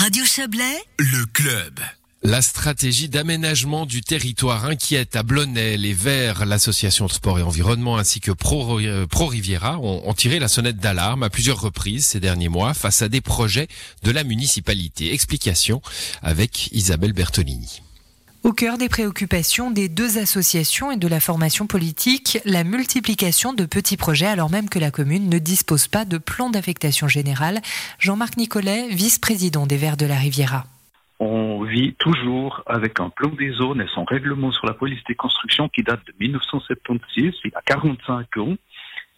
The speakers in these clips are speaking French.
Radio Chablais, le club. La stratégie d'aménagement du territoire inquiète à Blonay. Les Verts, l'association de sport et environnement ainsi que Pro, euh, Pro Riviera ont, ont tiré la sonnette d'alarme à plusieurs reprises ces derniers mois face à des projets de la municipalité. Explication avec Isabelle Bertolini. Au cœur des préoccupations des deux associations et de la formation politique, la multiplication de petits projets alors même que la commune ne dispose pas de plan d'affectation générale. Jean-Marc Nicolet, vice-président des Verts de la Riviera. On vit toujours avec un plan des zones et son règlement sur la police des constructions qui date de 1976, il a 45 ans,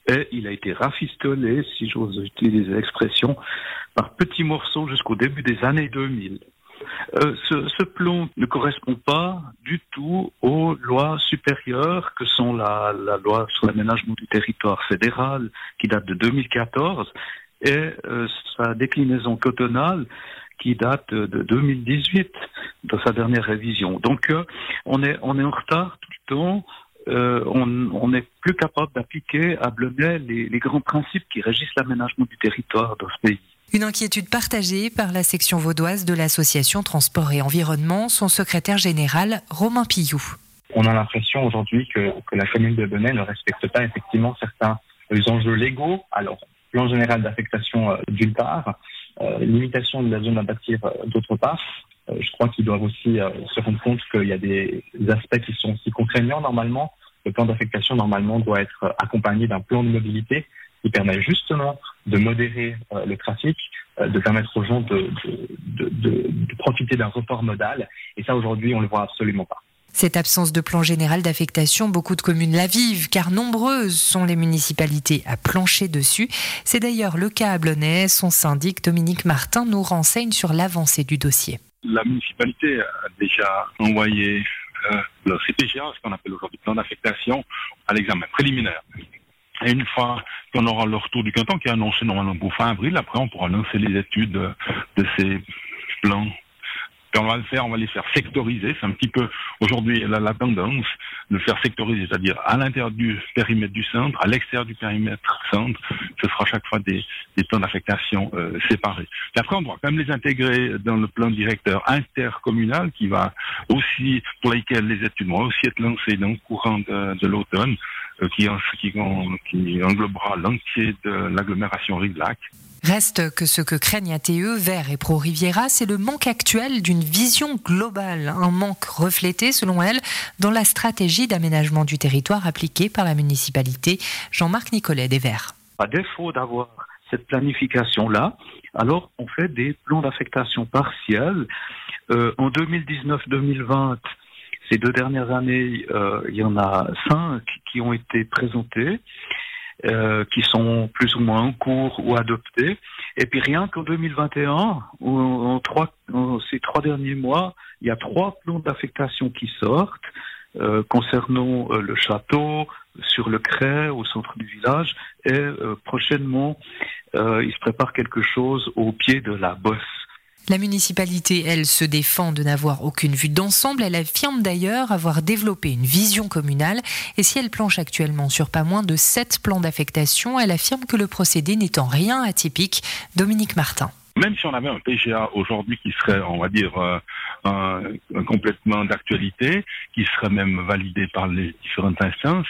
et il a été rafistolé, si j'ose utiliser l'expression, par petits morceaux jusqu'au début des années 2000. Euh, ce, ce, plan ne correspond pas du tout aux lois supérieures que sont la, loi sur l'aménagement du territoire fédéral qui date de 2014 et euh, sa déclinaison cotonale qui date de 2018 de sa dernière révision. Donc euh, on est on est en retard tout le temps. On n'est plus capable d'appliquer à Blonay les, les grands principes qui régissent l'aménagement du territoire dans ce pays. Une inquiétude partagée par la section vaudoise de l'association Transport et Environnement, son secrétaire général Romain Pillou. On a l'impression aujourd'hui que, la commune de Benet ne respecte pas effectivement certains enjeux légaux. Alors, plan général d'affectation euh, d'une part, euh, limitation de la zone à bâtir euh, d'autre part. Euh, je crois qu'ils doivent aussi euh, se rendre compte qu'il y a des aspects qui sont aussi contraignants normalement. Le plan d'affectation normalement doit être accompagné d'un plan de mobilité qui permet justement de modérer euh, le trafic, euh, de permettre aux gens de, de, de, de profiter d'un report modal. Et ça, aujourd'hui, on ne le voit absolument pas. Cette absence de plan général d'affectation, beaucoup de communes la vivent, car nombreuses sont les municipalités à plancher dessus. C'est d'ailleurs le cas à Blonay. Son syndic Dominique Martin nous renseigne sur l'avancée du dossier. La municipalité a déjà envoyé euh, le CPGA, ce qu'on appelle aujourd'hui plan d'affectation, à l'examen préliminaire. Et une fois qu'on aura le retour du canton qui est annoncé normalement pour fin avril, après on pourra lancer les études de, de ces plans. Et on va le faire, on va les faire sectoriser. C'est un petit peu aujourd'hui la, tendance de le faire sectoriser, c'est-à-dire à, l'intérieur du périmètre du centre, à l'extérieur du périmètre centre. Ce sera chaque fois des, des plans d'affectation euh, séparés. Et après, on doit quand même les intégrer dans le plan directeur intercommunal qui va aussi, pour lesquels les études vont aussi être lancées dans le courant de, l'automne euh, qui, qui, qui, englobera l'entier de l'agglomération Rive-Lac. Reste que ce que craignent ATE, Vert et Pro Riviera, c'est le manque actuel d'une vision globale, un manque reflété, selon elle, dans la stratégie d'aménagement du territoire appliquée par la municipalité. Jean-Marc Nicolet des Verts. À défaut d'avoir cette planification-là, alors on fait des plans d'affectation partiels. Euh, en 2019-2020, ces deux dernières années, euh, il y en a cinq qui ont été présentés, euh, qui sont plus ou moins en cours ou adoptés. Et puis rien qu'en 2021, en, en, ces trois derniers mois, il y a trois plans d'affectation qui sortent. Euh, concernant le château, sur le Cray, au centre du village, et prochainement, il se prépare quelque chose au pied de la bosse. La municipalité, elle, se défend de n'avoir aucune vue d'ensemble. Elle affirme d'ailleurs avoir développé une vision communale. Et si elle planche actuellement sur pas moins de sept plans d'affectation, elle affirme que le procédé n'est en rien atypique. Dominique Martin. Même si on avait un PGA aujourd'hui qui serait, on va dire, euh, un, complètement d'actualité, qui serait même validé par les différentes instances,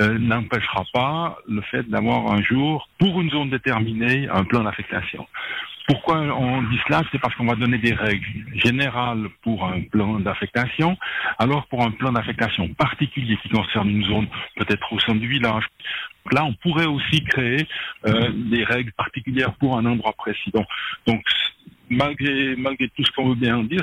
euh, n'empêchera pas le fait d'avoir un jour, pour une zone déterminée, un plan d'affectation. Pourquoi on dit cela? C'est parce qu'on va donner des règles générales pour un plan d'affectation, alors pour un plan d'affectation particulier qui concerne une zone peut-être au sein du village. Là, on pourrait aussi créer euh, des règles particulières pour un endroit précis. Donc, donc malgré, malgré tout ce qu'on veut bien dire,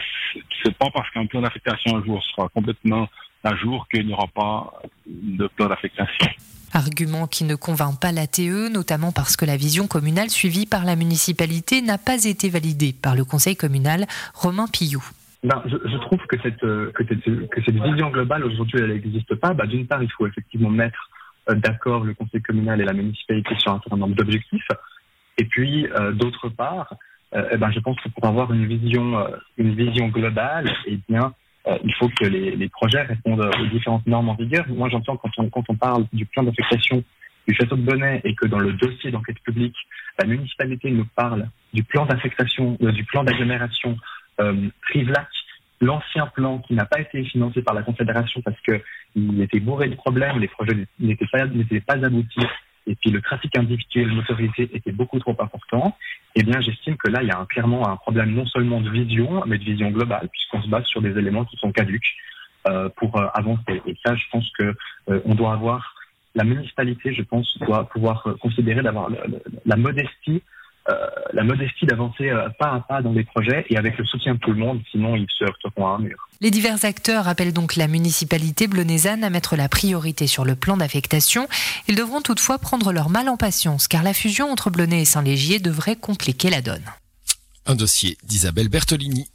c'est pas parce qu'un plan d'affectation un jour sera complètement à jour qu'il n'y aura pas de plan d'affectation. Argument qui ne convainc pas l'ATE, notamment parce que la vision communale suivie par la municipalité n'a pas été validée par le conseil communal Romain Pillou. Ben, je, je, trouve que cette, que cette, que cette vision globale aujourd'hui elle n'existe pas. Ben, D'une part, il faut effectivement mettre euh, d'accord le conseil communal et la municipalité sur un certain nombre d'objectifs. Et puis, euh, d'autre part, euh, eh ben, je pense que pour avoir une vision, euh, une vision globale, eh bien, euh, il faut que les, projets répondent aux différentes normes en vigueur. Moi, j'entends quand on, quand on parle du plan d'affectation du château de Bonnet et que dans le dossier d'enquête publique, la municipalité nous parle du plan d'affectation, euh, du plan d'agglomération euh, l'ancien plan qui n'a pas été financé par la Confédération parce qu'il était bourré de problèmes, les projets n'étaient pas, n'étaient pas aboutis et puis le trafic individuel motorisé était beaucoup trop important, eh bien j'estime que là il y a clairement un problème non seulement de vision, mais de vision globale, puisqu'on se base sur des éléments qui sont caduques euh, pour euh, avancer. Et ça, je pense que euh, on doit avoir la municipalité, je pense, doit pouvoir considérer d'avoir la modestie la modestie d'avancer pas à pas dans des projets et avec le soutien de tout le monde, sinon ils se heurteront à un mur. Les divers acteurs appellent donc la municipalité blonésane à mettre la priorité sur le plan d'affectation. Ils devront toutefois prendre leur mal en patience car la fusion entre Blonay et Saint-Légier devrait compliquer la donne. Un dossier d'Isabelle Bertolini.